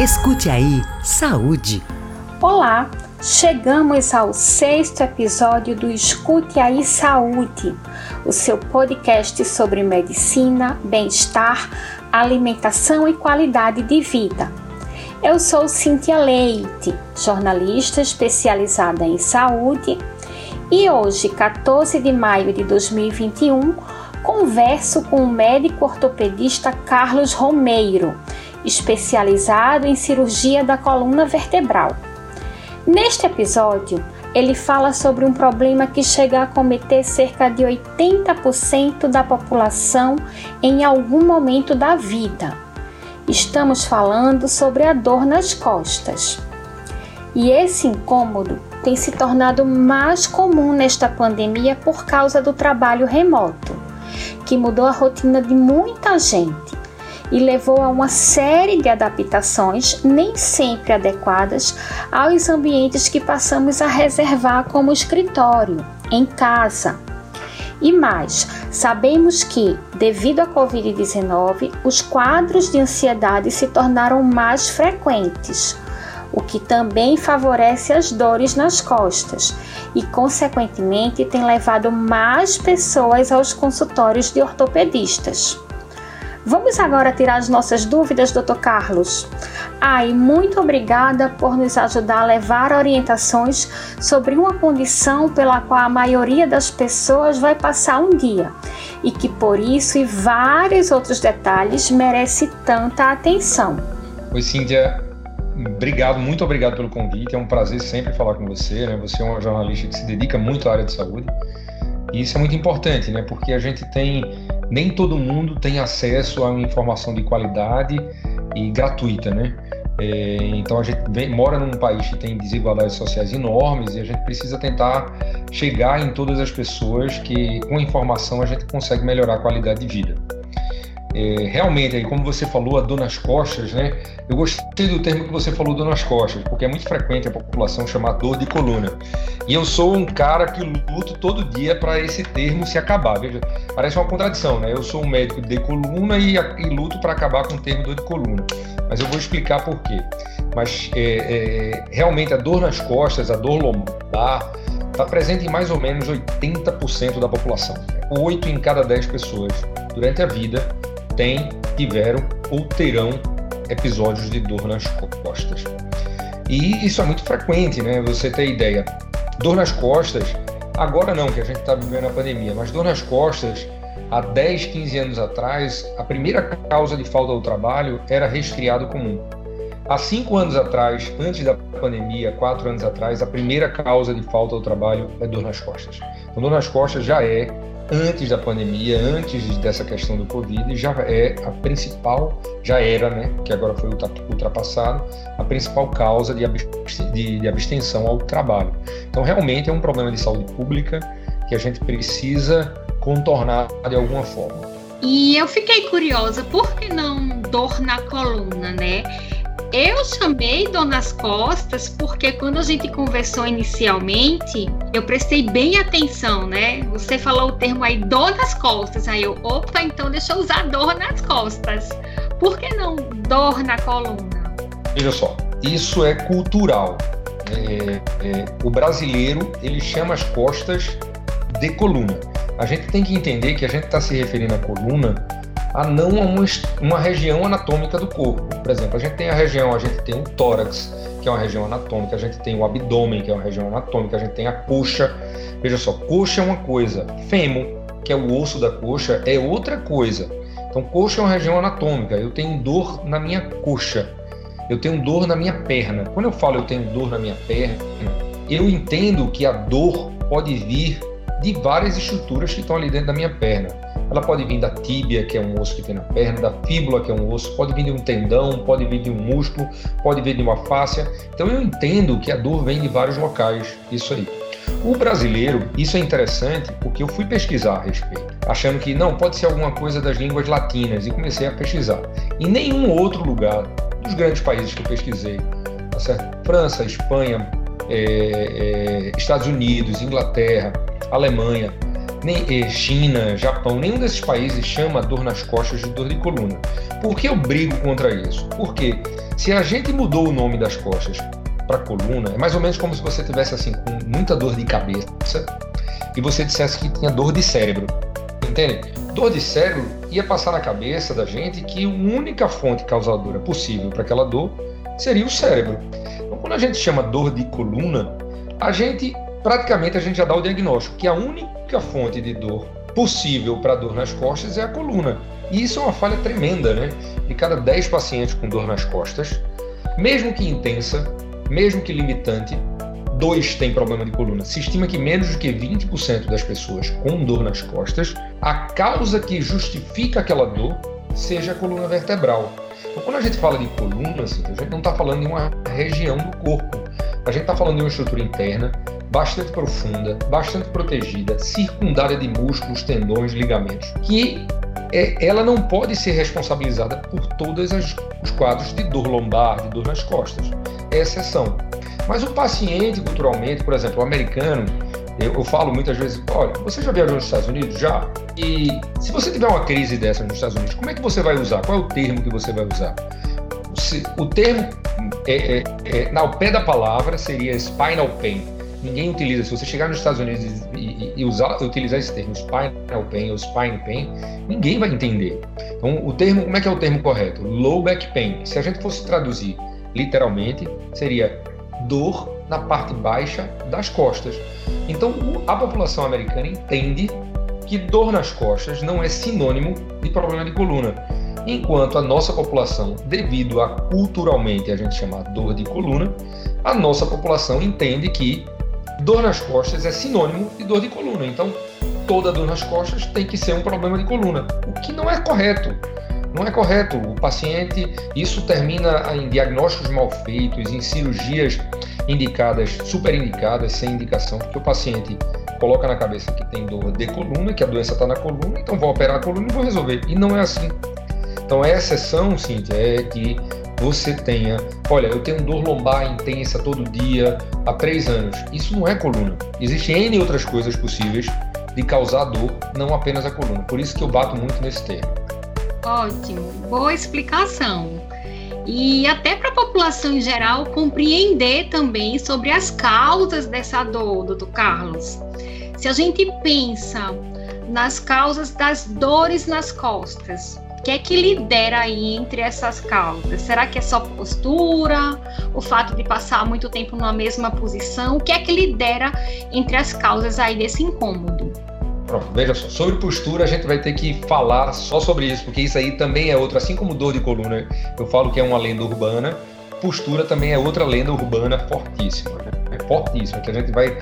Escute aí, saúde. Olá, chegamos ao sexto episódio do Escute aí Saúde, o seu podcast sobre medicina, bem-estar, alimentação e qualidade de vida. Eu sou Cintia Leite, jornalista especializada em saúde, e hoje, 14 de maio de 2021, converso com o médico ortopedista Carlos Romeiro especializado em cirurgia da coluna vertebral. Neste episódio, ele fala sobre um problema que chega a cometer cerca de 80% da população em algum momento da vida. Estamos falando sobre a dor nas costas. E esse incômodo tem se tornado mais comum nesta pandemia por causa do trabalho remoto, que mudou a rotina de muita gente e levou a uma série de adaptações, nem sempre adequadas, aos ambientes que passamos a reservar como escritório, em casa. E mais, sabemos que, devido à Covid-19, os quadros de ansiedade se tornaram mais frequentes, o que também favorece as dores nas costas e, consequentemente, tem levado mais pessoas aos consultórios de ortopedistas. Vamos agora tirar as nossas dúvidas, Dr. Carlos. Ah, e muito obrigada por nos ajudar a levar orientações sobre uma condição pela qual a maioria das pessoas vai passar um dia e que por isso e vários outros detalhes merece tanta atenção. Oi, Cíntia. Obrigado, muito obrigado pelo convite. É um prazer sempre falar com você. Né? Você é uma jornalista que se dedica muito à área de saúde. E isso é muito importante, né? Porque a gente tem nem todo mundo tem acesso a uma informação de qualidade e gratuita, né? É, então a gente vem, mora num país que tem desigualdades sociais enormes e a gente precisa tentar chegar em todas as pessoas que com informação a gente consegue melhorar a qualidade de vida. É, realmente, aí, como você falou, a dor nas costas, né? Eu gostei do termo que você falou, dor nas costas, porque é muito frequente a população chamar dor de coluna. E eu sou um cara que luto todo dia para esse termo se acabar. Veja, parece uma contradição, né? Eu sou um médico de coluna e, e luto para acabar com o termo dor de coluna. Mas eu vou explicar por quê. Mas é, é, realmente a dor nas costas, a dor lombar, está presente em mais ou menos 80% da população. 8 em cada 10 pessoas durante a vida têm, tiveram ou terão episódios de dor nas costas. E isso é muito frequente, né? Você ter ideia. Dor nas costas, agora não, que a gente está vivendo a pandemia, mas dor nas costas, há 10, 15 anos atrás, a primeira causa de falta do trabalho era resfriado comum. Há cinco anos atrás, antes da pandemia, quatro anos atrás, a primeira causa de falta do trabalho é dor nas costas. Então, dor nas costas já é antes da pandemia, antes dessa questão do Covid, já é a principal, já era, né, que agora foi ultrapassado, a principal causa de, abstenção ao trabalho. Então, realmente é um problema de saúde pública que a gente precisa contornar de alguma forma. E eu fiquei curiosa, por que não dor na coluna, né? Eu chamei dor nas costas porque quando a gente conversou inicialmente, eu prestei bem atenção, né? Você falou o termo aí dor nas costas. Aí eu, opa, então deixa eu usar dor nas costas. Por que não dor na coluna? Veja só, isso é cultural. É, é, o brasileiro ele chama as costas de coluna. A gente tem que entender que a gente está se referindo à coluna a não uma, uma região anatômica do corpo. Por exemplo, a gente tem a região, a gente tem o tórax, que é uma região anatômica, a gente tem o abdômen, que é uma região anatômica, a gente tem a coxa. Veja só, coxa é uma coisa, fêmur, que é o osso da coxa, é outra coisa. Então, coxa é uma região anatômica. Eu tenho dor na minha coxa. Eu tenho dor na minha perna. Quando eu falo eu tenho dor na minha perna, eu entendo que a dor pode vir de várias estruturas que estão ali dentro da minha perna. Ela pode vir da tíbia, que é um osso que tem na perna, da fíbula, que é um osso, pode vir de um tendão, pode vir de um músculo, pode vir de uma fáscia. Então eu entendo que a dor vem de vários locais, isso aí. O brasileiro, isso é interessante porque eu fui pesquisar a respeito, achando que não, pode ser alguma coisa das línguas latinas e comecei a pesquisar. Em nenhum outro lugar dos grandes países que eu pesquisei, tá? França, Espanha, é, é, Estados Unidos, Inglaterra, Alemanha, nem China, Japão, nenhum desses países chama dor nas costas de dor de coluna. Por que eu brigo contra isso? Porque se a gente mudou o nome das costas para coluna, é mais ou menos como se você tivesse assim com muita dor de cabeça e você dissesse que tinha dor de cérebro. Entende? Dor de cérebro ia passar na cabeça da gente que a única fonte causadora possível para aquela dor seria o cérebro. Então, quando a gente chama dor de coluna, a gente praticamente a gente já dá o diagnóstico que a única fonte de dor possível para dor nas costas é a coluna. E isso é uma falha tremenda, né? De cada 10 pacientes com dor nas costas, mesmo que intensa, mesmo que limitante, dois têm problema de coluna. Se estima que menos do que 20% das pessoas com dor nas costas, a causa que justifica aquela dor seja a coluna vertebral. Então, quando a gente fala de coluna, assim, a gente não está falando de uma região do corpo. A gente está falando de uma estrutura interna bastante profunda, bastante protegida, circundada de músculos, tendões, ligamentos, que é, ela não pode ser responsabilizada por todos os quadros de dor lombar, de dor nas costas. É exceção. Mas o paciente, culturalmente, por exemplo, o americano, eu, eu, falo muitas vezes, olha, você já viajou nos Estados Unidos? Já. E se você tiver uma crise dessa nos Estados Unidos, como é que você vai usar? Qual é o termo que você vai usar? O termo, é, é, é, ao pé da palavra, seria spinal pain ninguém utiliza. Se você chegar nos Estados Unidos e, e, usar, utilizar esse termo spinal pain ou spine pain, ninguém vai entender. Então, o termo, como é que é o termo correto? Low back pain. Se a gente fosse traduzir literalmente, seria dor na parte baixa das costas. Então, a população americana entende que dor nas costas não é sinônimo de problema de coluna. Enquanto a nossa população, devido a culturalmente a gente chamar dor de coluna, a nossa população entende que dor nas costas é sinônimo de dor de coluna. Então, toda dor nas costas tem que ser um problema de coluna, o que não é correto. Não é correto. O paciente, isso termina em diagnósticos mal feitos, em cirurgias indicadas, super indicadas, sem indicação, porque o paciente coloca na cabeça que tem dor de coluna, que a doença está na coluna, então vou operar a coluna e vou resolver. E não é assim. Então, a exceção, Cíntia, é que você tenha, olha, eu tenho dor lombar intensa todo dia há três anos. Isso não é coluna. Existem N outras coisas possíveis de causar dor, não apenas a coluna. Por isso que eu bato muito nesse termo. Ótimo, boa explicação. E até para a população em geral compreender também sobre as causas dessa dor, doutor Carlos. Se a gente pensa nas causas das dores nas costas, o que é que lidera aí entre essas causas? Será que é só postura? O fato de passar muito tempo numa mesma posição? O que é que lidera entre as causas aí desse incômodo? Pronto, veja só, sobre postura a gente vai ter que falar só sobre isso, porque isso aí também é outro, assim como dor de coluna, eu falo que é uma lenda urbana, postura também é outra lenda urbana fortíssima, né? é fortíssima, que a gente vai,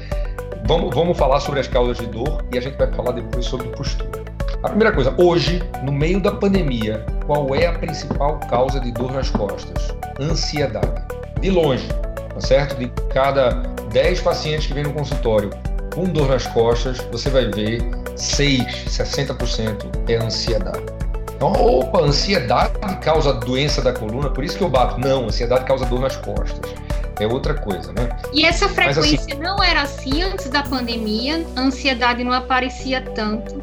vamos, vamos falar sobre as causas de dor e a gente vai falar depois sobre postura. A primeira coisa, hoje, no meio da pandemia, qual é a principal causa de dor nas costas? Ansiedade. De longe, tá certo? De cada 10 pacientes que vêm no consultório com dor nas costas, você vai ver 6, 60% é ansiedade. Então, opa, ansiedade causa doença da coluna, por isso que eu bato. Não, ansiedade causa dor nas costas. É outra coisa, né? E essa frequência assim, não era assim antes da pandemia? A ansiedade não aparecia tanto?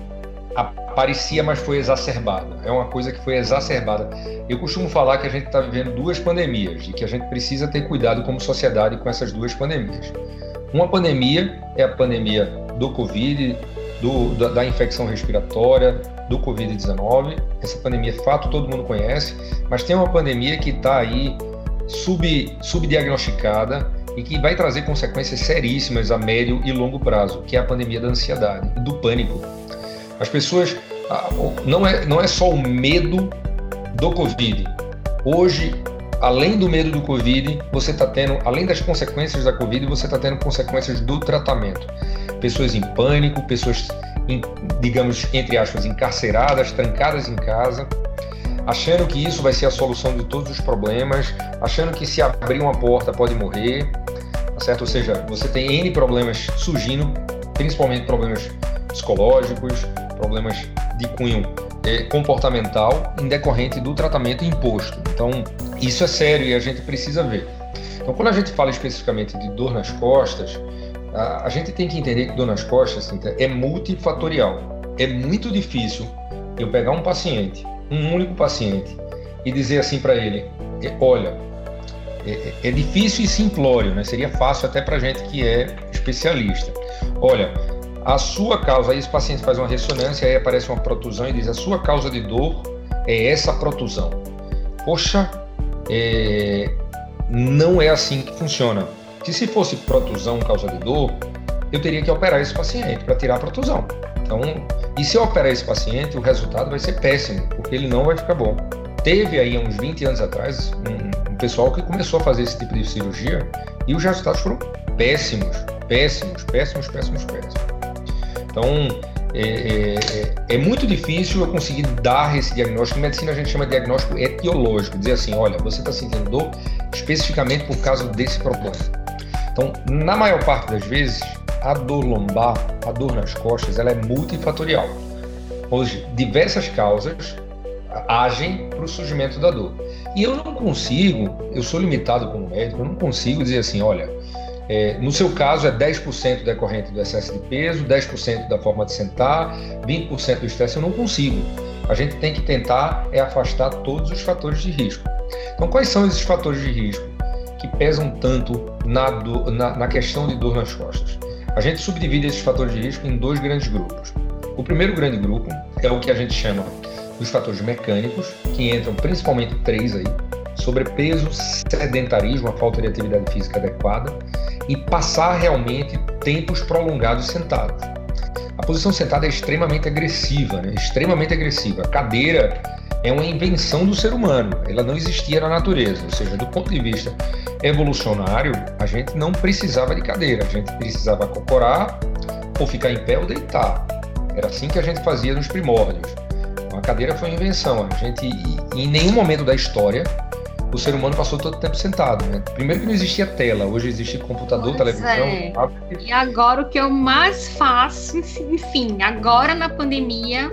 Aparecia, mas foi exacerbada. É uma coisa que foi exacerbada. Eu costumo falar que a gente está vivendo duas pandemias e que a gente precisa ter cuidado como sociedade com essas duas pandemias. Uma pandemia é a pandemia do Covid, do, da, da infecção respiratória, do Covid-19. Essa pandemia, fato, todo mundo conhece, mas tem uma pandemia que está aí sub, subdiagnosticada e que vai trazer consequências seríssimas a médio e longo prazo, que é a pandemia da ansiedade, do pânico. As pessoas ah, não é, não é só o medo do Covid. Hoje, além do medo do Covid, você está tendo, além das consequências da Covid, você está tendo consequências do tratamento. Pessoas em pânico, pessoas, em, digamos, entre aspas, encarceradas, trancadas em casa, achando que isso vai ser a solução de todos os problemas, achando que se abrir uma porta pode morrer, tá certo? Ou seja, você tem N problemas surgindo, principalmente problemas psicológicos, problemas de cunho é, comportamental em decorrente do tratamento imposto. Então, isso é sério e a gente precisa ver. Então, quando a gente fala especificamente de dor nas costas, a, a gente tem que entender que dor nas costas é multifatorial. É muito difícil eu pegar um paciente, um único paciente, e dizer assim para ele: olha, é, é, difícil e simplório, né? Seria fácil até para gente que é especialista. Olha, a sua causa, aí esse paciente faz uma ressonância, aí aparece uma protusão e diz: a sua causa de dor é essa protusão. Poxa, é, não é assim que funciona. Que se fosse protusão causa de dor, eu teria que operar esse paciente para tirar a protusão. Então, e se eu operar esse paciente, o resultado vai ser péssimo, porque ele não vai ficar bom. Teve aí uns 20 anos atrás um, um pessoal que começou a fazer esse tipo de cirurgia e os resultados foram péssimos, péssimos, péssimos, péssimos, péssimos. Então, é, é, é, é, muito difícil eu conseguir dar esse diagnóstico. Em medicina a gente chama de diagnóstico etiológico, dizer assim, olha, você está sentindo dor especificamente por causa desse problema. Então, na maior parte das vezes, a dor lombar, a dor nas costas, ela é multifatorial. Hoje, diversas causas agem para o surgimento da dor. E eu não consigo, eu sou limitado como médico, eu não consigo dizer assim, olha, é, no seu caso é 10% decorrente do excesso de peso, 10% da forma de sentar, 20% do estresse, eu não consigo. A gente tem que tentar é afastar todos os fatores de risco. Então, quais são esses fatores de risco que pesam tanto na, do, na, na questão de dor nas costas? A gente subdivide esses fatores de risco em dois grandes grupos. O primeiro grande grupo é o que a gente chama dos fatores mecânicos, que entram principalmente três aí: sobrepeso, sedentarismo, a falta de atividade física adequada e passar realmente tempos prolongados sentados. A posição sentada é extremamente agressiva, né? extremamente agressiva. A cadeira é uma invenção do ser humano, ela não existia na natureza, ou seja, do ponto de vista evolucionário, a gente não precisava de cadeira, a gente precisava cocorar ou ficar em pé ou deitar. Era assim que a gente fazia nos primórdios. A cadeira foi uma invenção, a gente em nenhum momento da história o ser humano passou todo o tempo sentado, né? Primeiro que não existia tela, hoje existe computador, pois televisão. É. E agora o que eu mais faço, enfim, agora na pandemia,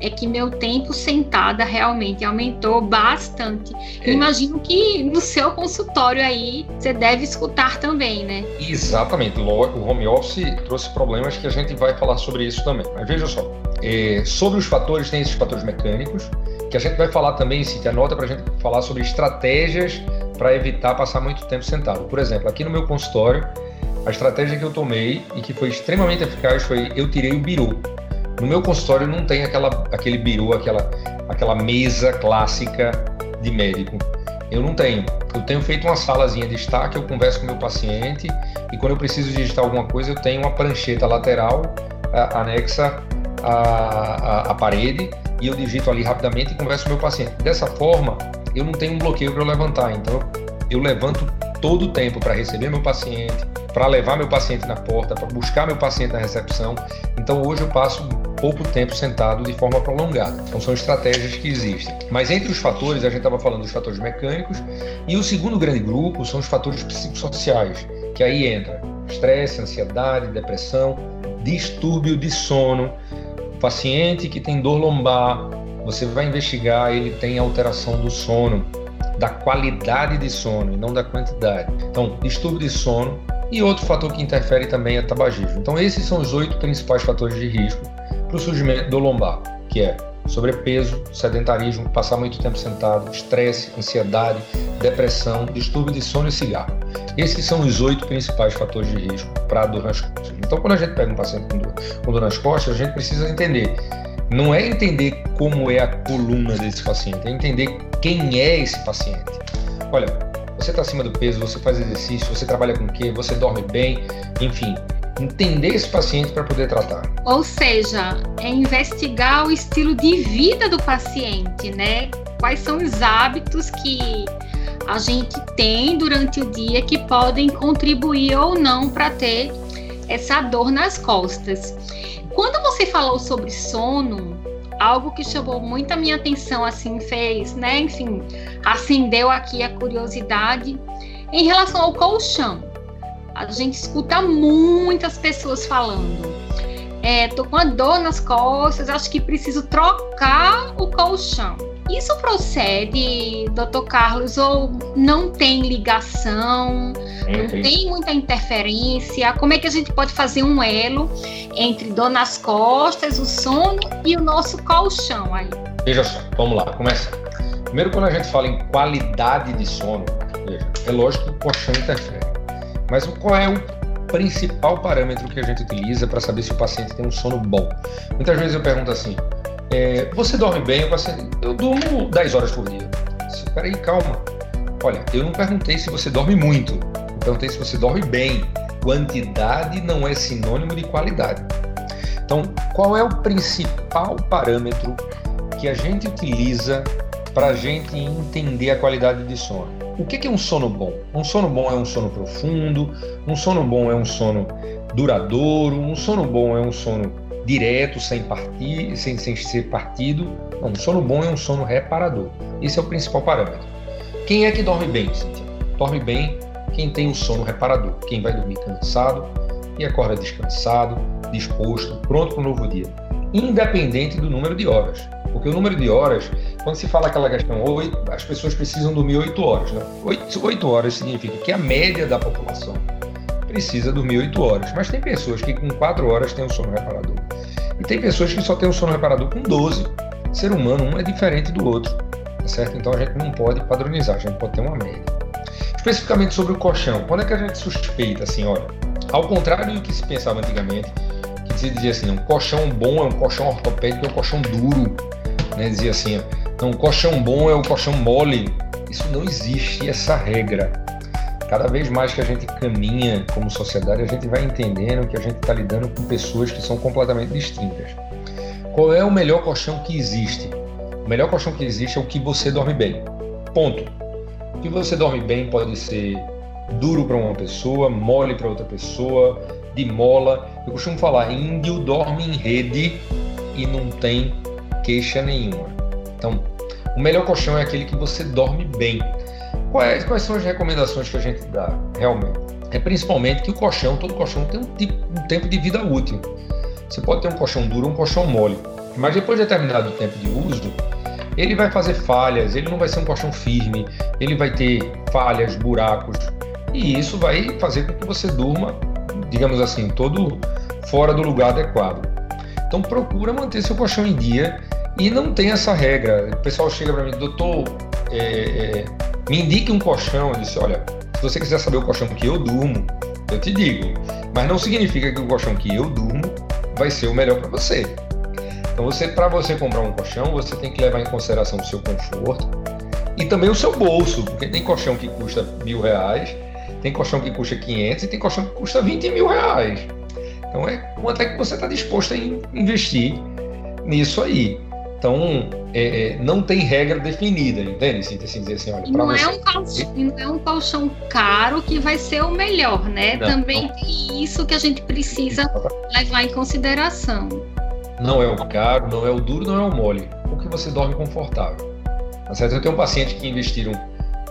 é que meu tempo sentada realmente aumentou bastante. É. Imagino que no seu consultório aí você deve escutar também, né? Exatamente. O home office trouxe problemas que a gente vai falar sobre isso também. Mas veja só, é, sobre os fatores, tem esses fatores mecânicos, que a gente vai falar também, se anota para a gente falar sobre estratégias para evitar passar muito tempo sentado. Por exemplo, aqui no meu consultório, a estratégia que eu tomei e que foi extremamente eficaz foi eu tirei o biru. No meu consultório não tem aquela, aquele biru, aquela, aquela mesa clássica de médico. Eu não tenho. Eu tenho feito uma salazinha de estar que eu converso com meu paciente e quando eu preciso digitar alguma coisa eu tenho uma prancheta lateral a, anexa à, à, à parede e eu digito ali rapidamente e converso com o meu paciente. Dessa forma, eu não tenho um bloqueio para levantar, então eu levanto todo o tempo para receber meu paciente, para levar meu paciente na porta, para buscar meu paciente na recepção. Então hoje eu passo pouco tempo sentado de forma prolongada. Então são estratégias que existem. Mas entre os fatores, a gente estava falando dos fatores mecânicos, e o segundo grande grupo são os fatores psicossociais, que aí entra estresse, ansiedade, depressão, distúrbio de sono, paciente que tem dor lombar, você vai investigar, ele tem alteração do sono, da qualidade de sono e não da quantidade. Então, distúrbio de sono e outro fator que interfere também é tabagismo. Então, esses são os oito principais fatores de risco para o surgimento do lombar, que é sobrepeso, sedentarismo, passar muito tempo sentado, estresse, ansiedade, depressão, distúrbio de sono e cigarro. Esses são os oito principais fatores de risco para dor nas costas. Então, quando a gente pega um paciente com dor, com dor nas costas, a gente precisa entender. Não é entender como é a coluna desse paciente, é entender quem é esse paciente. Olha, você está acima do peso, você faz exercício, você trabalha com o quê, você dorme bem, enfim, entender esse paciente para poder tratar. Ou seja, é investigar o estilo de vida do paciente, né? Quais são os hábitos que a gente tem durante o dia que podem contribuir ou não para ter essa dor nas costas. Quando você falou sobre sono, algo que chamou muito a minha atenção, assim, fez, né? Enfim, acendeu aqui a curiosidade em relação ao colchão. A gente escuta muitas pessoas falando. É, tô com a dor nas costas, acho que preciso trocar o colchão. Isso procede, doutor Carlos, ou não tem ligação, não tem muita interferência? Como é que a gente pode fazer um elo entre dor nas costas, o sono e o nosso colchão aí? Veja só, vamos lá, começa. Primeiro, quando a gente fala em qualidade de sono, veja, é lógico que o colchão interfere. Mas qual é o principal parâmetro que a gente utiliza para saber se o paciente tem um sono bom? Muitas vezes eu pergunto assim: é, você dorme bem? O paciente, eu durmo 10 horas por dia. Espera aí, calma. Olha, eu não perguntei se você dorme muito. Eu perguntei se você dorme bem. Quantidade não é sinônimo de qualidade. Então, qual é o principal parâmetro que a gente utiliza para a gente entender a qualidade de sono? O que é um sono bom? Um sono bom é um sono profundo, um sono bom é um sono duradouro, um sono bom é um sono direto, sem, partir, sem, sem ser partido. Não, um sono bom é um sono reparador. Esse é o principal parâmetro. Quem é que dorme bem, Cintia? Dorme bem quem tem o sono reparador, quem vai dormir cansado e acorda descansado, disposto, pronto para o novo dia, independente do número de horas. Porque o número de horas, quando se fala aquela questão, as pessoas precisam dormir 8 horas. Né? 8, 8 horas significa que a média da população precisa dormir 8 horas. Mas tem pessoas que com 4 horas têm o sono reparador. E tem pessoas que só têm o sono reparador com 12. O ser humano, um é diferente do outro. Tá certo? Então a gente não pode padronizar, a gente pode ter uma média. Especificamente sobre o colchão, quando é que a gente suspeita assim, olha, ao contrário do que se pensava antigamente, que se dizia assim, um colchão bom é um colchão ortopédico, é um colchão duro, né? Dizia assim, um colchão bom é um colchão mole. Isso não existe essa regra. Cada vez mais que a gente caminha como sociedade, a gente vai entendendo que a gente está lidando com pessoas que são completamente distintas. Qual é o melhor colchão que existe? O melhor colchão que existe é o que você dorme bem. Ponto. O que você dorme bem pode ser duro para uma pessoa, mole para outra pessoa, de mola. Eu costumo falar, índio dorme em rede e não tem queixa nenhuma. Então, o melhor colchão é aquele que você dorme bem. Quais, quais são as recomendações que a gente dá realmente? É principalmente que o colchão, todo colchão tem um, tipo, um tempo de vida útil. Você pode ter um colchão duro ou um colchão mole, mas depois de determinado tempo de uso, ele vai fazer falhas, ele não vai ser um colchão firme, ele vai ter falhas, buracos, e isso vai fazer com que você durma, digamos assim, todo fora do lugar adequado. Então procura manter seu colchão em dia e não tem essa regra. O pessoal chega para mim, doutor, é, é, me indique um colchão. Eu disse, olha, se você quiser saber o colchão que eu durmo, eu te digo. Mas não significa que o colchão que eu durmo vai ser o melhor para você. Então, você, para você comprar um colchão, você tem que levar em consideração o seu conforto e também o seu bolso, porque tem colchão que custa mil reais, tem colchão que custa 500 e tem colchão que custa 20 mil reais. Então, é quanto é que você está disposto a investir nisso aí. Então, é, é, não tem regra definida, entende? Assim, assim, dizer assim, olha, não, você... é um colchão, não é um colchão caro que vai ser o melhor, né? Não, Também não. tem isso que a gente precisa levar em consideração. Não é o caro, não é o duro, não é o mole. Porque você dorme confortável. Tá certo? Eu tenho um paciente que investiram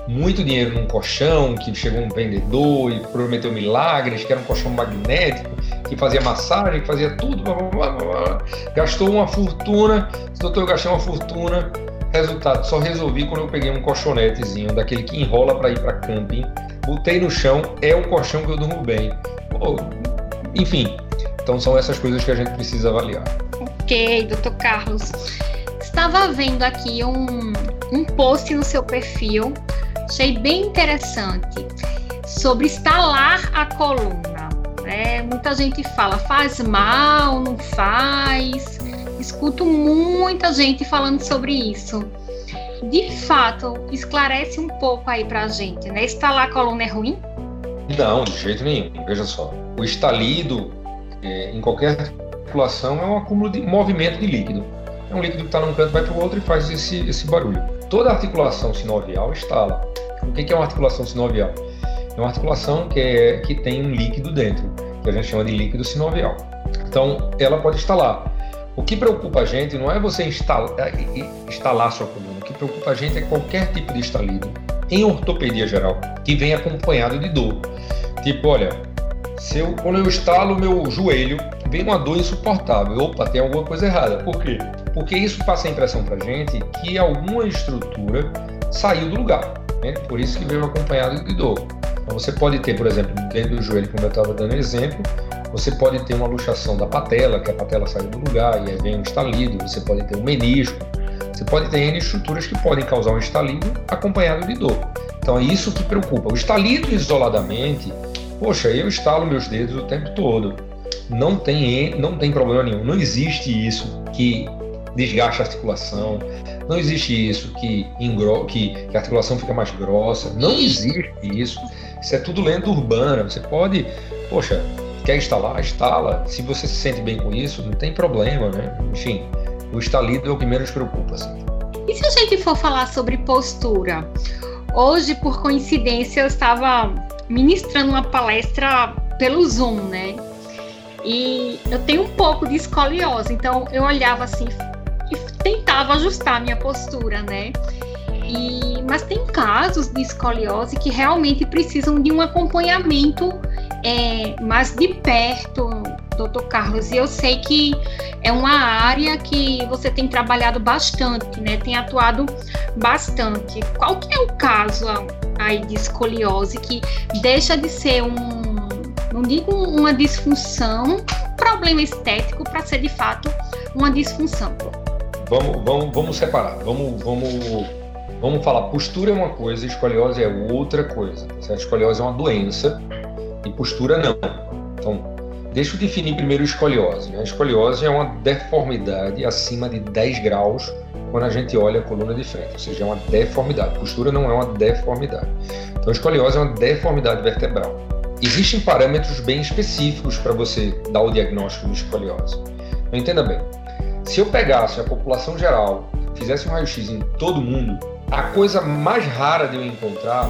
muito dinheiro num colchão, que chegou um vendedor e prometeu milagres, que era um colchão magnético, que fazia massagem, que fazia tudo, blá, blá, blá, gastou uma fortuna, doutor, eu gastei uma fortuna, resultado, só resolvi quando eu peguei um colchonetezinho, daquele que enrola para ir para camping, botei no chão, é o colchão que eu durmo bem. enfim, então são essas coisas que a gente precisa avaliar. Ok, doutor Carlos. Estava vendo aqui um, um post no seu perfil achei bem interessante sobre estalar a coluna. É, muita gente fala, faz mal, não faz. Escuto muita gente falando sobre isso. De fato, esclarece um pouco aí pra gente, né? Estalar a coluna é ruim? Não, de jeito nenhum. Veja só. O estalido, é, em qualquer articulação, é um acúmulo de movimento de líquido. É um líquido que está num canto, vai para o outro e faz esse, esse barulho. Toda articulação sinovial estala. O que é uma articulação sinovial? É uma articulação que, é, que tem um líquido dentro, que a gente chama de líquido sinovial. Então, ela pode instalar. O que preocupa a gente não é você instalar, é, instalar sua coluna. O que preocupa a gente é qualquer tipo de estalido, em ortopedia geral, que vem acompanhado de dor. Tipo, olha, se eu, quando eu estalo meu joelho, vem uma dor insuportável. Opa, tem alguma coisa errada. Por quê? Porque isso passa a impressão para gente que alguma estrutura saiu do lugar. Né? Por isso que veio acompanhado de dor. Então você pode ter, por exemplo, dentro do joelho, como eu estava dando exemplo, você pode ter uma luxação da patela, que a patela saiu do lugar e aí vem um estalido, você pode ter um menisco, você pode ter N estruturas que podem causar um estalido acompanhado de dor. Então é isso que preocupa. O estalido isoladamente, poxa, eu estalo meus dedos o tempo todo. Não tem, não tem problema nenhum. Não existe isso que desgaste a articulação. Não existe isso que, engro... que, que a articulação fica mais grossa. Não existe isso. Isso é tudo lenda urbana. Você pode, poxa, quer instalar? Instala. Se você se sente bem com isso, não tem problema, né? Enfim, o estalido é o que menos preocupa. Assim. E se a gente for falar sobre postura? Hoje, por coincidência, eu estava ministrando uma palestra pelo Zoom, né? E eu tenho um pouco de escoliose, então eu olhava assim e tentava ajustar a minha postura, né? E, mas tem casos de escoliose que realmente precisam de um acompanhamento é, mais de perto, doutor Carlos. E eu sei que é uma área que você tem trabalhado bastante, né? Tem atuado bastante. Qual que é o caso aí de escoliose que deixa de ser um, não digo uma disfunção, um problema estético para ser de fato uma disfunção? Vamos, vamos, vamos separar. Vamos, vamos, vamos falar. Postura é uma coisa, escoliose é outra coisa. A escoliose é uma doença e postura não. Então, deixa eu definir primeiro escoliose. Né? A escoliose é uma deformidade acima de 10 graus quando a gente olha a coluna de frente, ou seja, é uma deformidade. Postura não é uma deformidade. Então, escoliose é uma deformidade vertebral. Existem parâmetros bem específicos para você dar o diagnóstico de escoliose. Então, entenda bem, se eu pegasse a população geral, fizesse um raio-x em todo mundo, a coisa mais rara de eu encontrar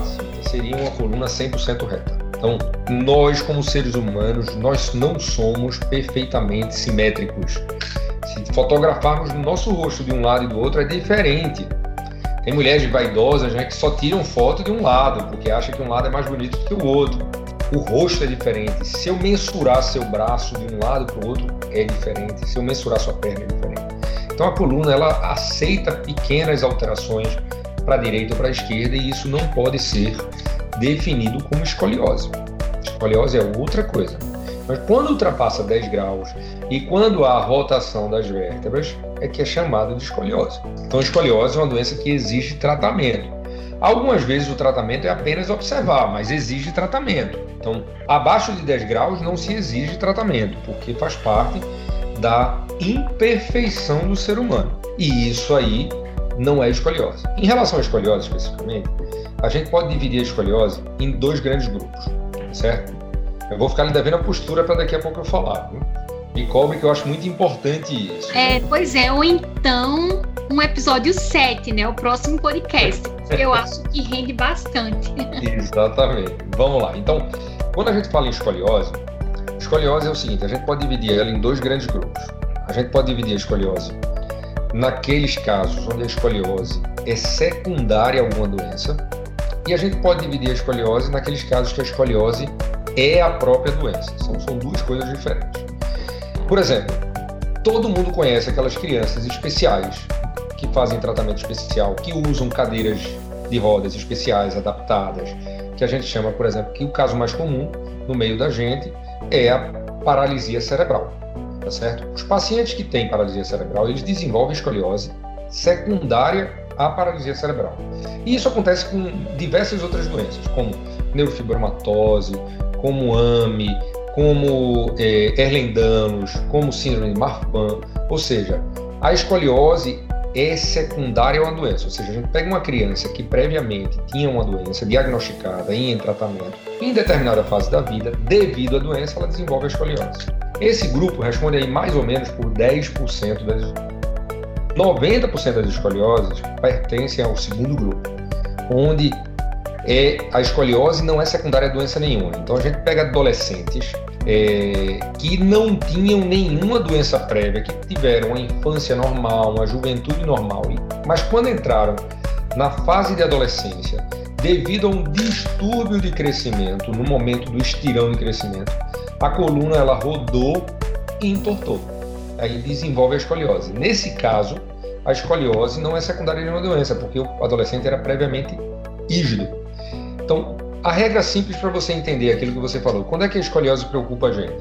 seria uma coluna 100% reta. Então, nós como seres humanos, nós não somos perfeitamente simétricos. Se fotografarmos nosso rosto de um lado e do outro é diferente. Tem mulheres vaidosas né, que só tiram foto de um lado, porque acham que um lado é mais bonito que o outro. O rosto é diferente. Se eu mensurar seu braço de um lado para o outro, é diferente. Se eu mensurar sua perna, é diferente. Então a coluna ela aceita pequenas alterações para a direita ou para a esquerda e isso não pode ser definido como escoliose. Escoliose é outra coisa. Mas quando ultrapassa 10 graus e quando há rotação das vértebras, é que é chamado de escoliose. Então, escoliose é uma doença que exige tratamento. Algumas vezes o tratamento é apenas observar, mas exige tratamento. Então, abaixo de 10 graus não se exige tratamento, porque faz parte da imperfeição do ser humano. E isso aí não é escoliose. Em relação à escoliose especificamente, a gente pode dividir a escoliose em dois grandes grupos, certo? Eu vou ficar lhe devendo a postura para daqui a pouco eu falar. Viu? Me cobre que eu acho muito importante isso. É, pois é, ou então um episódio 7, né? O próximo podcast. que eu acho que rende bastante. Exatamente. Vamos lá. Então, quando a gente fala em escoliose, escoliose é o seguinte: a gente pode dividir ela em dois grandes grupos. A gente pode dividir a escoliose naqueles casos onde a escoliose é secundária a alguma doença, e a gente pode dividir a escoliose naqueles casos que a escoliose é a própria doença. São, são duas coisas diferentes. Por exemplo, todo mundo conhece aquelas crianças especiais que fazem tratamento especial, que usam cadeiras de rodas especiais adaptadas, que a gente chama, por exemplo, que o caso mais comum no meio da gente é a paralisia cerebral tá certo? Os pacientes que têm paralisia cerebral, eles desenvolvem escoliose secundária à paralisia cerebral. E isso acontece com diversas outras doenças, como neurofibromatose, como AME, como é, Erlendanos, como síndrome de Marfan, ou seja, a escoliose é secundária a uma doença, ou seja, a gente pega uma criança que previamente tinha uma doença diagnosticada e em tratamento, em determinada fase da vida, devido à doença, ela desenvolve a escoliose. Esse grupo responde aí mais ou menos por 10% das 90% das escolioses pertencem ao segundo grupo, onde é, a escoliose não é secundária a doença nenhuma. Então a gente pega adolescentes é, que não tinham nenhuma doença prévia, que tiveram uma infância normal, uma juventude normal, mas quando entraram na fase de adolescência, devido a um distúrbio de crescimento, no momento do estirão de crescimento, a coluna ela rodou e entortou. Aí desenvolve a escoliose. Nesse caso, a escoliose não é secundária de uma doença, porque o adolescente era previamente rígido. Então, a regra simples para você entender aquilo que você falou. Quando é que a escoliose preocupa a gente?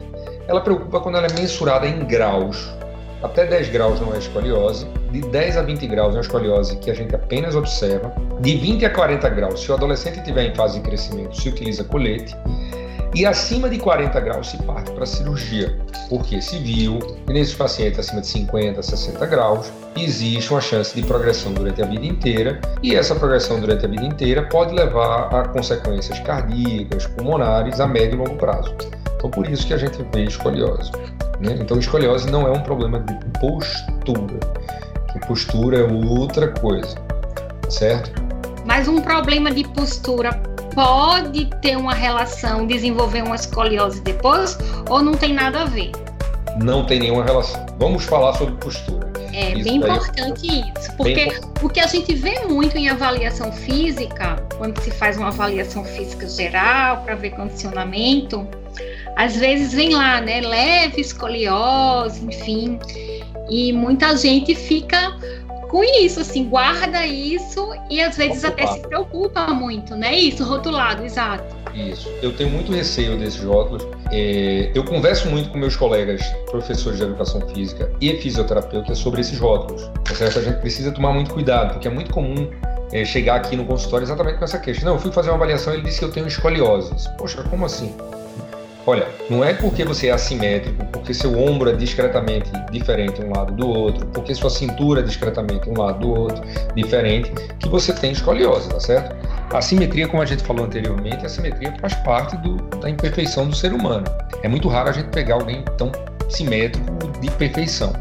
Ela preocupa quando ela é mensurada em graus. Até 10 graus não é escoliose, de 10 a 20 graus é uma escoliose que a gente apenas observa, de 20 a 40 graus, se o adolescente estiver em fase de crescimento, se utiliza colete, e acima de 40 graus se parte para cirurgia, porque se viu que nesses pacientes acima de 50, 60 graus existe uma chance de progressão durante a vida inteira e essa progressão durante a vida inteira pode levar a consequências cardíacas, pulmonares a médio e longo prazo. Então por isso que a gente vê escoliose. Né? Então escoliose não é um problema de postura, que postura é outra coisa, certo? Mas um problema de postura pode ter uma relação, desenvolver uma escoliose depois, ou não tem nada a ver? Não tem nenhuma relação. Vamos falar sobre postura. É isso bem importante isso, porque o que a gente vê muito em avaliação física, quando se faz uma avaliação física geral para ver condicionamento, às vezes vem lá, né, leve escoliose, enfim, e muita gente fica com isso, assim, guarda isso e às vezes até se preocupa muito, né? Isso, rotulado, exato. Isso. Eu tenho muito receio desses rótulos. É, eu converso muito com meus colegas, professores de educação física e fisioterapeutas sobre esses rótulos. Tá certo? A gente precisa tomar muito cuidado, porque é muito comum é, chegar aqui no consultório exatamente com essa queixa. Não, eu fui fazer uma avaliação e ele disse que eu tenho escoliose. Poxa, como assim? Olha, não é porque você é assimétrico, porque seu ombro é discretamente diferente um lado do outro, porque sua cintura é discretamente um lado do outro, diferente, que você tem escoliose, tá certo? A simetria, como a gente falou anteriormente, a simetria faz parte do, da imperfeição do ser humano. É muito raro a gente pegar alguém tão simétrico de perfeição.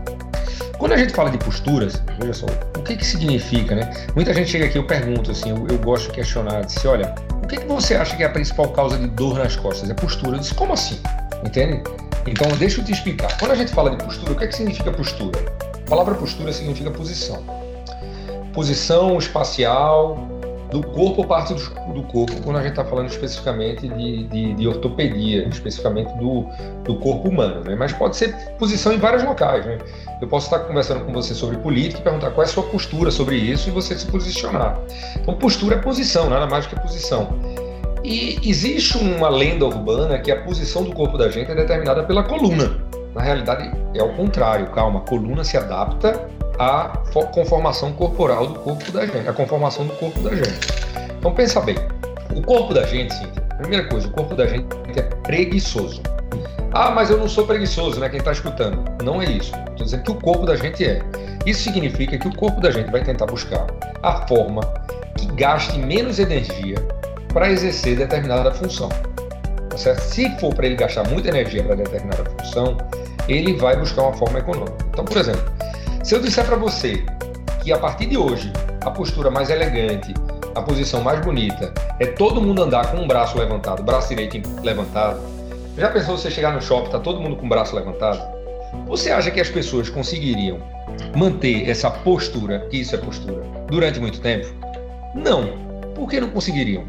Quando a gente fala de posturas, veja só, o que que significa, né? Muita gente chega aqui, eu pergunto assim, eu, eu gosto de questionar, disse, olha, o que, que você acha que é a principal causa de dor nas costas? É postura. Eu disse, como assim? Entende? Então, deixa eu te explicar. Quando a gente fala de postura, o que, é que significa postura? A palavra postura significa posição. Posição espacial, do corpo ou parte do, corpo, quando a gente está falando especificamente de, de, de, ortopedia, especificamente do, do corpo humano, né? Mas pode ser posição em vários locais, né? Eu posso estar conversando com você sobre política e perguntar qual é a sua postura sobre isso e você se posicionar. Então, postura é posição, nada mais do que posição. E existe uma lenda urbana que a posição do corpo da gente é determinada pela coluna. Na realidade, é o contrário, calma, a coluna se adapta a conformação corporal do corpo da gente, a conformação do corpo da gente. Então pensa bem, o corpo da gente, Cíntia, primeira coisa, o corpo da gente é preguiçoso. Ah, mas eu não sou preguiçoso, né? Quem está escutando. Não é isso. Estou dizendo que o corpo da gente é. Isso significa que o corpo da gente vai tentar buscar a forma que gaste menos energia para exercer determinada função. Tá certo? Se for para ele gastar muita energia para determinada função, ele vai buscar uma forma econômica. Então, por exemplo, se eu disser para você que a partir de hoje a postura mais elegante, a posição mais bonita é todo mundo andar com um braço levantado, braço direito levantado, já pensou você chegar no shopping tá todo mundo com o braço levantado? Você acha que as pessoas conseguiriam manter essa postura, que isso é postura, durante muito tempo? Não. Por que não conseguiriam?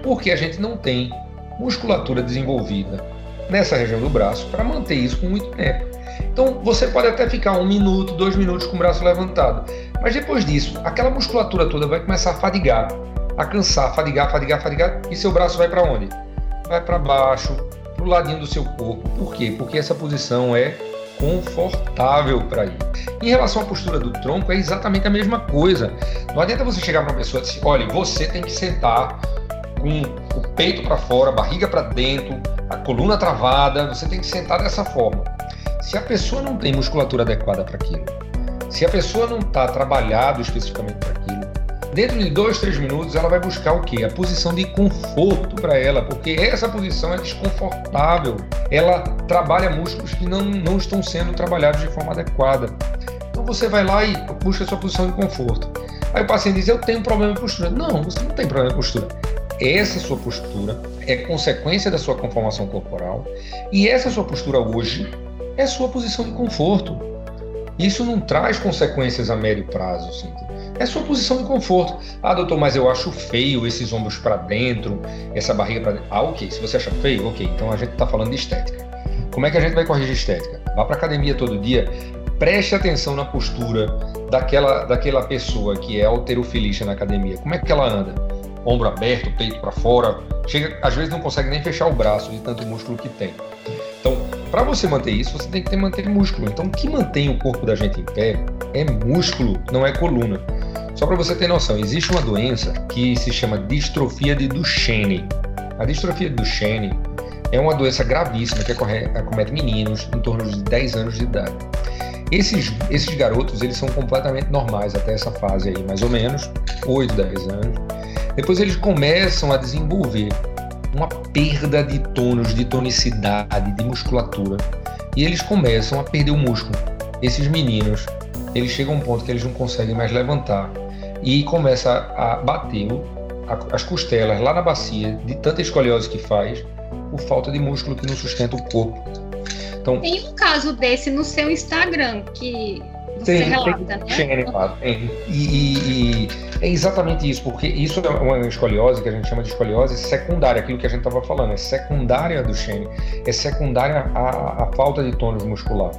Porque a gente não tem musculatura desenvolvida nessa região do braço para manter isso por muito tempo. Então você pode até ficar um minuto, dois minutos com o braço levantado, mas depois disso, aquela musculatura toda vai começar a fadigar, a cansar, fadigar, fadigar, fadigar, e seu braço vai para onde? Vai para baixo, para o ladinho do seu corpo. Por quê? Porque essa posição é confortável para ir. Em relação à postura do tronco, é exatamente a mesma coisa. Não adianta você chegar para uma pessoa e dizer: olha, você tem que sentar com o peito para fora, barriga para dentro, a coluna travada, você tem que sentar dessa forma. Se a pessoa não tem musculatura adequada para aquilo, se a pessoa não está trabalhado especificamente para aquilo, dentro de dois, três minutos ela vai buscar o quê? A posição de conforto para ela, porque essa posição é desconfortável. Ela trabalha músculos que não, não estão sendo trabalhados de forma adequada. Então você vai lá e busca a sua posição de conforto. Aí o paciente diz: Eu tenho problema de postura. Não, você não tem problema de postura. Essa sua postura é consequência da sua conformação corporal e essa sua postura hoje é sua posição de conforto. Isso não traz consequências a médio prazo. É sua posição de conforto. Ah, doutor, mas eu acho feio esses ombros para dentro, essa barriga para dentro. Ah, ok. Se você acha feio, ok. Então a gente está falando de estética. Como é que a gente vai corrigir estética? vá para academia todo dia, preste atenção na postura daquela, daquela pessoa que é alterofilista na academia. Como é que ela anda? Ombro aberto, peito para fora, chega, às vezes não consegue nem fechar o braço de tanto músculo que tem. Então, para você manter isso, você tem que ter, manter músculo. Então, o que mantém o corpo da gente em pé é músculo, não é coluna. Só para você ter noção, existe uma doença que se chama distrofia de Duchenne. A distrofia de Duchenne é uma doença gravíssima que acomete meninos em torno de 10 anos de idade. Esses, esses garotos, eles são completamente normais até essa fase aí, mais ou menos, 8, 10 anos. Depois eles começam a desenvolver uma perda de tônus, de tonicidade, de musculatura. E eles começam a perder o músculo. Esses meninos, eles chegam a um ponto que eles não conseguem mais levantar e começa a bater as costelas lá na bacia de tanta escoliose que faz por falta de músculo que não sustenta o corpo. Então, tem um caso desse no seu Instagram que você tem, relata, tem, né? Tem, e, e, e, é exatamente isso, porque isso é uma escoliose que a gente chama de escoliose secundária, aquilo que a gente estava falando, é secundária do Shane, é secundária à, à falta de tônus muscular.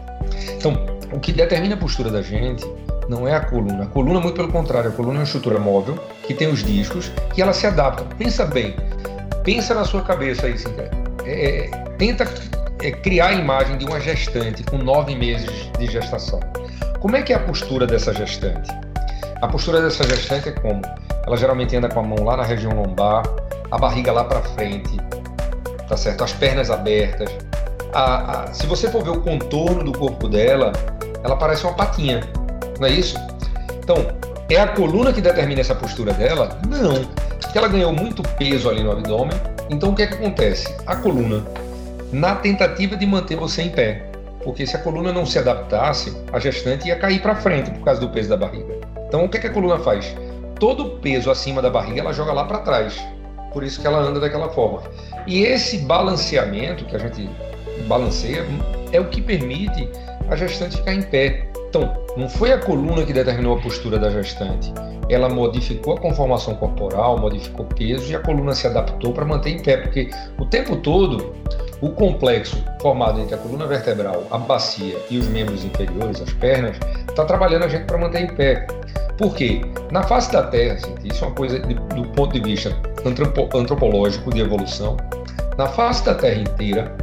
Então, o que determina a postura da gente não é a coluna. A coluna, muito pelo contrário, a coluna é uma estrutura móvel, que tem os discos, que ela se adapta. Pensa bem, pensa na sua cabeça aí, Cintia. É, é, tenta é, criar a imagem de uma gestante com nove meses de gestação. Como é que é a postura dessa gestante? A postura dessa gestante é como? Ela geralmente anda com a mão lá na região lombar, a barriga lá para frente, tá certo? As pernas abertas. A, a, se você for ver o contorno do corpo dela, ela parece uma patinha, não é isso? Então, é a coluna que determina essa postura dela? Não, porque ela ganhou muito peso ali no abdômen. Então, o que é que acontece? A coluna, na tentativa de manter você em pé, porque se a coluna não se adaptasse, a gestante ia cair para frente por causa do peso da barriga. Então, o que, é que a coluna faz? Todo o peso acima da barriga ela joga lá para trás. Por isso que ela anda daquela forma. E esse balanceamento que a gente balanceia é o que permite a gestante ficar em pé. Então, não foi a coluna que determinou a postura da gestante. Ela modificou a conformação corporal, modificou o peso e a coluna se adaptou para manter em pé, porque o tempo todo o complexo formado entre a coluna vertebral, a bacia e os membros inferiores, as pernas, está trabalhando a gente para manter em pé. Por quê? Na face da Terra, gente, isso é uma coisa de, do ponto de vista antropológico de evolução, na face da Terra inteira,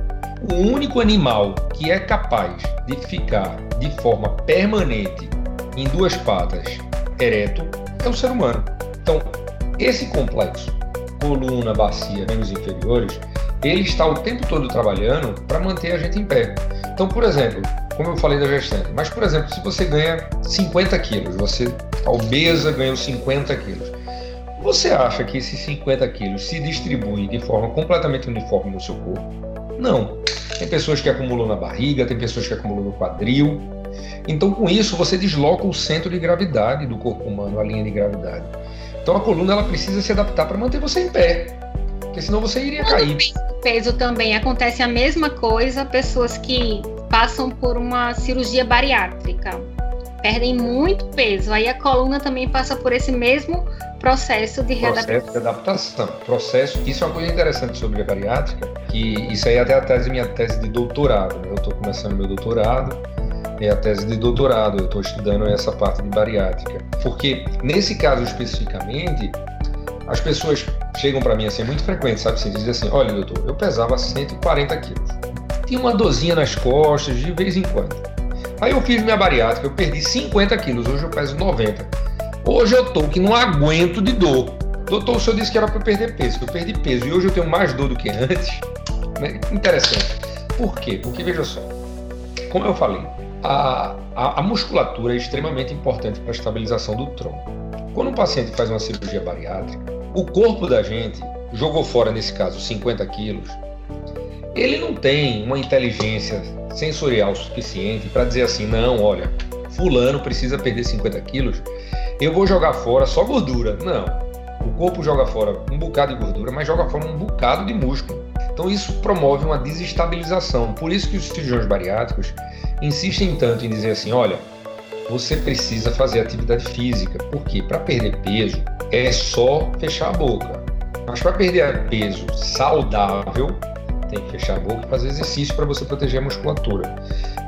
o único animal que é capaz de ficar de forma permanente em duas patas ereto é o ser humano. Então, esse complexo, coluna, bacia, membros inferiores, ele está o tempo todo trabalhando para manter a gente em pé. Então, por exemplo, como eu falei da gestante, mas por exemplo, se você ganha 50 quilos, você tá obesa ganhou 50 quilos, você acha que esses 50 quilos se distribuem de forma completamente uniforme no seu corpo? Não. Tem pessoas que acumulam na barriga, tem pessoas que acumulam no quadril. Então, com isso, você desloca o centro de gravidade do corpo humano, a linha de gravidade. Então, a coluna ela precisa se adaptar para manter você em pé, porque senão você iria cair. Peso também acontece a mesma coisa, pessoas que passam por uma cirurgia bariátrica perdem muito peso. Aí a coluna também passa por esse mesmo processo de readaptação. Processo de adaptação. Processo, isso é uma coisa interessante sobre a bariátrica, que isso aí é até a tese, minha tese de doutorado. Né? Eu estou começando meu doutorado, é a tese de doutorado, eu estou estudando essa parte de bariátrica. Porque, nesse caso especificamente, as pessoas chegam para mim assim, é muito frequente, sabe? Assim, dizem assim, olha, doutor, eu pesava 140 quilos. Tinha uma dorzinha nas costas de vez em quando. Aí eu fiz minha bariátrica, eu perdi 50 quilos, hoje eu peso 90. Hoje eu tô que não aguento de dor. Doutor, o senhor disse que era para perder peso, que eu perdi peso e hoje eu tenho mais dor do que antes. Né? Interessante. Por quê? Porque veja só, como eu falei, a, a, a musculatura é extremamente importante para a estabilização do tronco. Quando um paciente faz uma cirurgia bariátrica, o corpo da gente jogou fora, nesse caso, 50 quilos. Ele não tem uma inteligência sensorial suficiente para dizer assim: não, olha, Fulano precisa perder 50 quilos eu vou jogar fora só gordura. Não. O corpo joga fora um bocado de gordura, mas joga fora um bocado de músculo. Então isso promove uma desestabilização. Por isso que os cirurgiões bariátricos insistem tanto em dizer assim, olha, você precisa fazer atividade física, porque para perder peso é só fechar a boca. Mas para perder peso saudável, tem que fechar a boca e fazer exercício para você proteger a musculatura.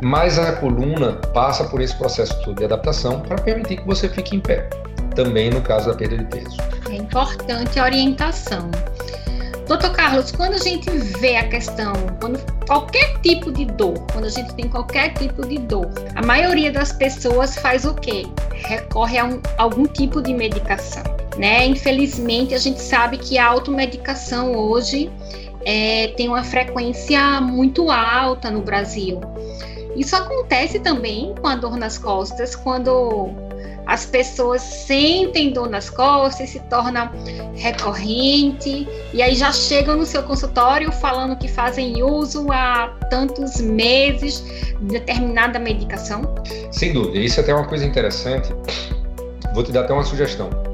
Mas a coluna passa por esse processo todo de adaptação para permitir que você fique em pé, também no caso da perda de peso. É importante a orientação. Doutor Carlos, quando a gente vê a questão, quando qualquer tipo de dor, quando a gente tem qualquer tipo de dor, a maioria das pessoas faz o quê? Recorre a um, algum tipo de medicação, né? Infelizmente, a gente sabe que a automedicação hoje é, tem uma frequência muito alta no Brasil. Isso acontece também com a dor nas costas, quando as pessoas sentem dor nas costas, se torna recorrente, e aí já chegam no seu consultório falando que fazem uso há tantos meses de determinada medicação? Sem dúvida, isso é até uma coisa interessante. Vou te dar até uma sugestão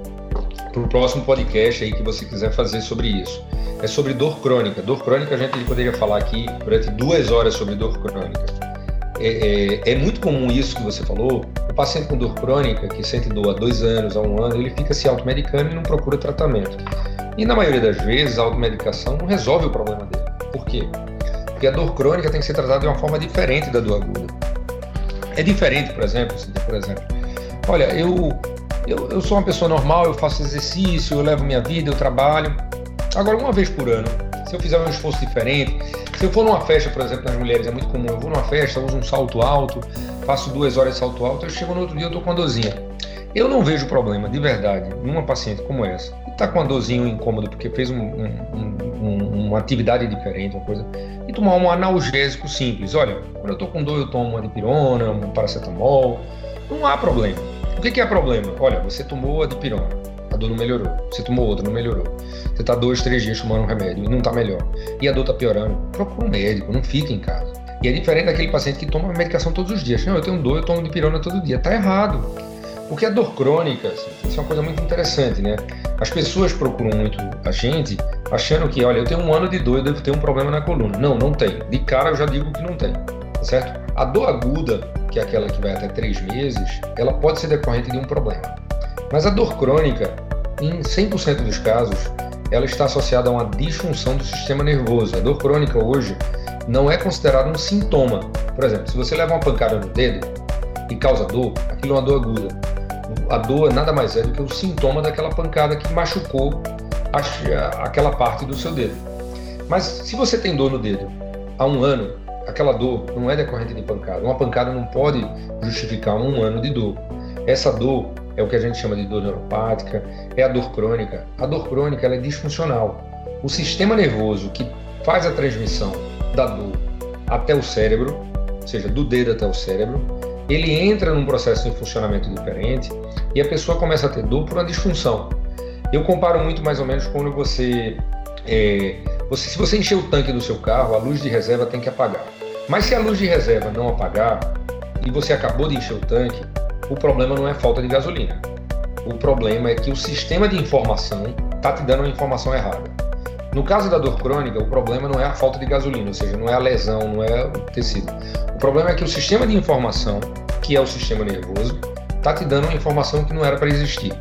para o próximo podcast aí que você quiser fazer sobre isso. É sobre dor crônica. Dor crônica a gente poderia falar aqui durante duas horas sobre dor crônica. É, é, é muito comum isso que você falou, o paciente com dor crônica, que sente dor há dois anos, há um ano, ele fica se automedicando e não procura tratamento. E na maioria das vezes, a automedicação não resolve o problema dele. Por quê? Porque a dor crônica tem que ser tratada de uma forma diferente da dor aguda. É diferente, por exemplo, por exemplo, olha, eu, eu, eu sou uma pessoa normal, eu faço exercício, eu levo minha vida, eu trabalho. Agora, uma vez por ano, se eu fizer um esforço diferente, se eu for numa festa, por exemplo, nas mulheres é muito comum, eu vou numa festa, uso um salto alto, faço duas horas de salto alto, eu chego no outro dia eu tô com uma dorzinha. Eu não vejo problema, de verdade, numa paciente como essa, que está com uma dorzinha, um incômodo, porque fez um, um, um, uma atividade diferente, uma coisa, e tomar um analgésico simples. Olha, quando eu estou com dor, eu tomo uma dipirona, um paracetamol, não há problema. O que, que é problema? Olha, você tomou a dipirona, a dor não melhorou. Você tomou outra, não melhorou. Você está dois, três dias tomando um remédio e não está melhor. E a dor está piorando. Procura um médico, não fica em casa. E é diferente daquele paciente que toma medicação todos os dias. Não, eu tenho dor, eu tomo dipirona todo dia. Está errado. Porque a dor crônica, assim, isso é uma coisa muito interessante, né? As pessoas procuram muito a gente achando que, olha, eu tenho um ano de dor, eu devo ter um problema na coluna. Não, não tem. De cara eu já digo que não tem, tá certo? A dor aguda, que é aquela que vai até três meses, ela pode ser decorrente de um problema. Mas a dor crônica, em 100% dos casos, ela está associada a uma disfunção do sistema nervoso. A dor crônica hoje não é considerada um sintoma. Por exemplo, se você leva uma pancada no dedo e causa dor, aquilo é uma dor aguda. A dor nada mais é do que o sintoma daquela pancada que machucou aquela parte do seu dedo. Mas se você tem dor no dedo há um ano, aquela dor não é decorrente de pancada. Uma pancada não pode justificar um ano de dor. Essa dor é o que a gente chama de dor neuropática, é a dor crônica. A dor crônica é disfuncional. O sistema nervoso que faz a transmissão da dor até o cérebro, ou seja, do dedo até o cérebro, ele entra num processo de funcionamento diferente e a pessoa começa a ter dor por uma disfunção. Eu comparo muito mais ou menos quando você, é, você se você encher o tanque do seu carro, a luz de reserva tem que apagar. Mas se a luz de reserva não apagar e você acabou de encher o tanque, o problema não é falta de gasolina. O problema é que o sistema de informação está te dando uma informação errada. No caso da dor crônica, o problema não é a falta de gasolina, ou seja, não é a lesão, não é o tecido. O problema é que o sistema de informação, que é o sistema nervoso, está te dando uma informação que não era para existir.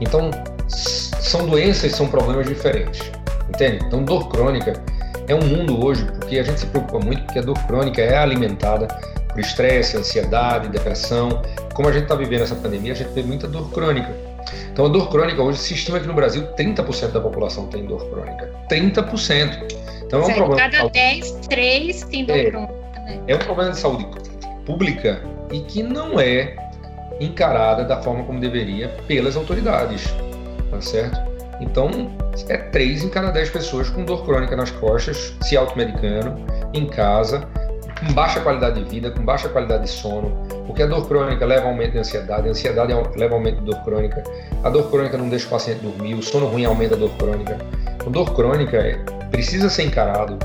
Então, são doenças, são problemas diferentes. Entende? Então, dor crônica é um mundo hoje, porque a gente se preocupa muito, porque a dor crônica é alimentada por estresse, ansiedade, depressão. Como a gente está vivendo essa pandemia, a gente vê muita dor crônica. Então, a dor crônica hoje se estima que no Brasil 30% da população tem dor crônica. 30%. Então, é um problema. Cada 10, 3 tem dor é, crônica. Né? É um problema de saúde pública e que não é encarada da forma como deveria pelas autoridades, tá certo? Então, é 3 em cada 10 pessoas com dor crônica nas costas, se automedicando, em casa, com baixa qualidade de vida, com baixa qualidade de sono, porque a dor crônica leva a aumento de ansiedade, a ansiedade leva a aumento de dor crônica, a dor crônica não deixa o paciente dormir, o sono ruim aumenta a dor crônica. A dor crônica é, precisa ser encarado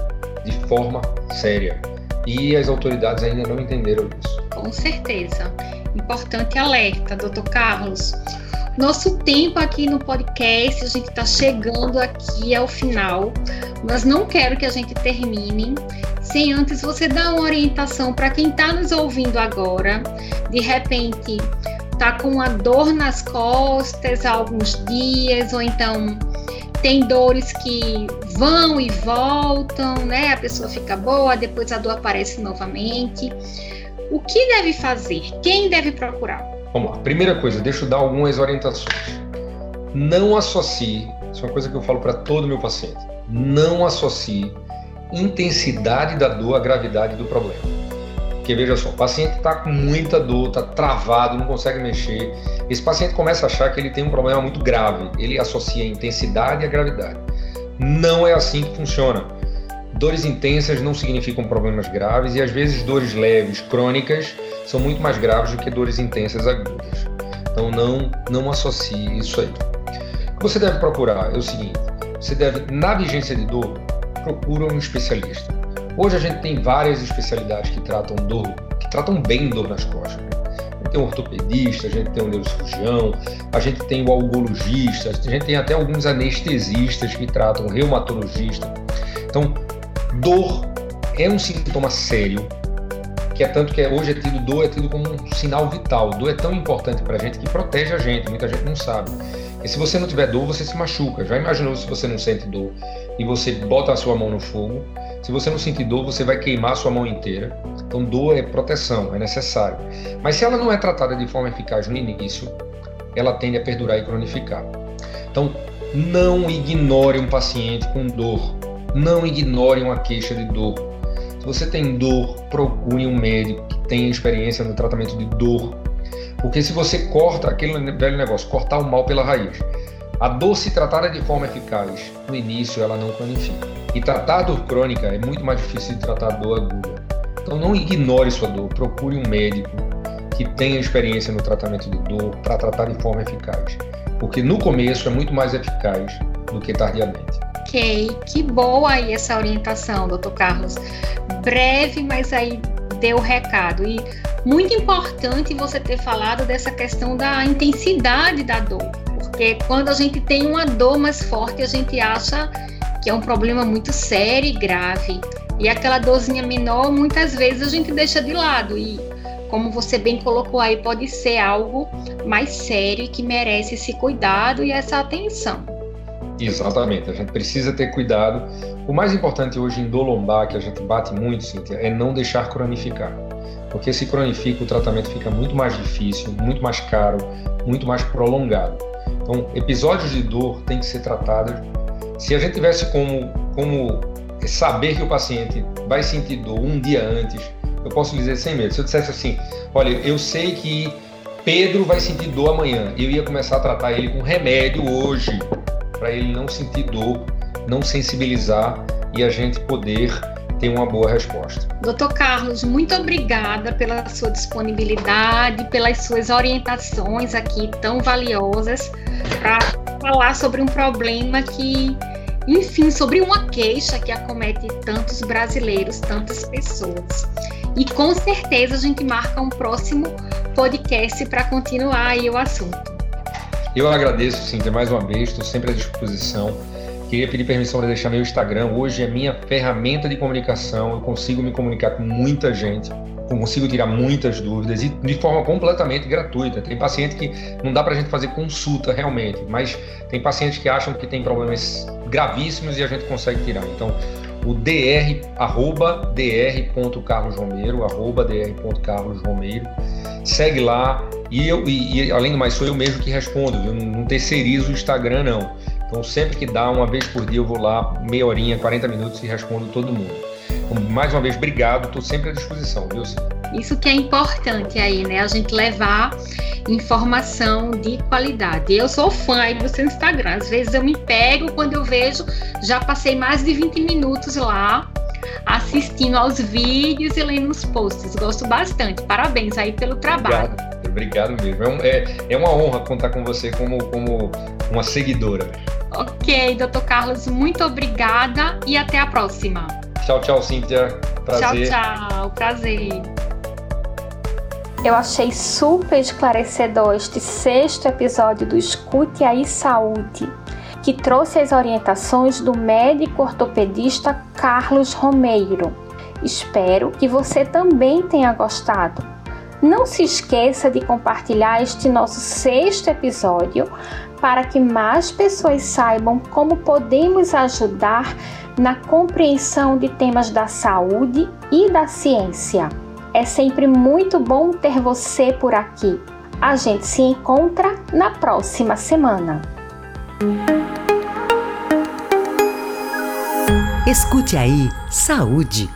de forma séria e as autoridades ainda não entenderam isso. Com certeza. Importante alerta, doutor Carlos. Nosso tempo aqui no podcast, a gente está chegando aqui ao final, mas não quero que a gente termine sem antes você dar uma orientação para quem está nos ouvindo agora, de repente está com uma dor nas costas há alguns dias, ou então tem dores que vão e voltam, né? A pessoa fica boa, depois a dor aparece novamente. O que deve fazer? Quem deve procurar? Vamos lá. Primeira coisa, deixa eu dar algumas orientações. Não associe, isso é uma coisa que eu falo para todo meu paciente. Não associe intensidade da dor à gravidade do problema. Porque veja só, o paciente está com muita dor, está travado, não consegue mexer. Esse paciente começa a achar que ele tem um problema muito grave. Ele associa a intensidade à gravidade. Não é assim que funciona. Dores intensas não significam problemas graves e às vezes dores leves, crônicas, são muito mais graves do que dores intensas agudas. Então não, não associe isso aí. O que você deve procurar é o seguinte: você deve, na vigência de dor, procura um especialista. Hoje a gente tem várias especialidades que tratam dor, que tratam bem dor nas costas. Né? A gente tem um ortopedista, a gente tem um neurocirurgião, a gente tem o algologista, a gente tem até alguns anestesistas que tratam reumatologista. Então, dor é um sintoma sério que é tanto que é, hoje é tido dor é tido como um sinal vital. Dor é tão importante para a gente que protege a gente, muita gente não sabe. E se você não tiver dor, você se machuca. Já imaginou se você não sente dor e você bota a sua mão no fogo? Se você não sentir dor, você vai queimar a sua mão inteira. Então, dor é proteção, é necessário. Mas se ela não é tratada de forma eficaz no início, ela tende a perdurar e cronificar. Então, não ignore um paciente com dor. Não ignore uma queixa de dor se você tem dor, procure um médico que tenha experiência no tratamento de dor. Porque se você corta aquele velho negócio, cortar o mal pela raiz, a dor, se tratada de forma eficaz, no início ela não cronifica. E tratar dor crônica é muito mais difícil de tratar dor aguda. Então não ignore sua dor, procure um médico que tenha experiência no tratamento de dor para tratar de forma eficaz. Porque no começo é muito mais eficaz do que tardiamente. Ok, que boa aí essa orientação, doutor Carlos breve, mas aí deu o recado. E muito importante você ter falado dessa questão da intensidade da dor, porque quando a gente tem uma dor mais forte, a gente acha que é um problema muito sério e grave. E aquela dorzinha menor, muitas vezes a gente deixa de lado. E como você bem colocou aí, pode ser algo mais sério que merece esse cuidado e essa atenção. Exatamente, a gente precisa ter cuidado. O mais importante hoje em dor lombar, que a gente bate muito, Cíntia, é não deixar cronificar. Porque se cronifica, o tratamento fica muito mais difícil, muito mais caro, muito mais prolongado. Então, episódios de dor têm que ser tratados. Se a gente tivesse como, como saber que o paciente vai sentir dor um dia antes, eu posso dizer sem medo. Se eu dissesse assim, olha, eu sei que Pedro vai sentir dor amanhã, eu ia começar a tratar ele com remédio hoje, para ele não sentir dor, não sensibilizar e a gente poder ter uma boa resposta. Doutor Carlos, muito obrigada pela sua disponibilidade, pelas suas orientações aqui tão valiosas para falar sobre um problema que, enfim, sobre uma queixa que acomete tantos brasileiros, tantas pessoas. E com certeza a gente marca um próximo podcast para continuar aí o assunto. Eu agradeço, Cíntia, mais uma vez, estou sempre à disposição. Queria pedir permissão para deixar meu Instagram. Hoje é minha ferramenta de comunicação. Eu consigo me comunicar com muita gente, consigo tirar muitas dúvidas e de forma completamente gratuita. Tem paciente que não dá para a gente fazer consulta realmente, mas tem pacientes que acham que tem problemas gravíssimos e a gente consegue tirar. Então, o dr, arroba dr.carlosromeiro, arroba dr.carlosromeiro. Segue lá, e, eu, e, e, além do mais, sou eu mesmo que respondo, não, não terceirizo o Instagram, não. Então, sempre que dá, uma vez por dia, eu vou lá, meia horinha, 40 minutos e respondo todo mundo. Então, mais uma vez, obrigado, estou sempre à disposição, viu? Isso que é importante aí, né? A gente levar informação de qualidade. Eu sou fã aí do seu Instagram. Às vezes eu me pego quando eu vejo, já passei mais de 20 minutos lá assistindo aos vídeos e lendo os posts. Gosto bastante. Parabéns aí pelo trabalho. Obrigado obrigado mesmo. É, um, é, é uma honra contar com você como, como uma seguidora. Ok, doutor Carlos, muito obrigada e até a próxima. Tchau, tchau, Cíntia. Prazer. Tchau, tchau. Prazer. Eu achei super esclarecedor este sexto episódio do Escute Aí Saúde, que trouxe as orientações do médico ortopedista Carlos Romeiro. Espero que você também tenha gostado. Não se esqueça de compartilhar este nosso sexto episódio para que mais pessoas saibam como podemos ajudar na compreensão de temas da saúde e da ciência. É sempre muito bom ter você por aqui. A gente se encontra na próxima semana. Escute aí, saúde.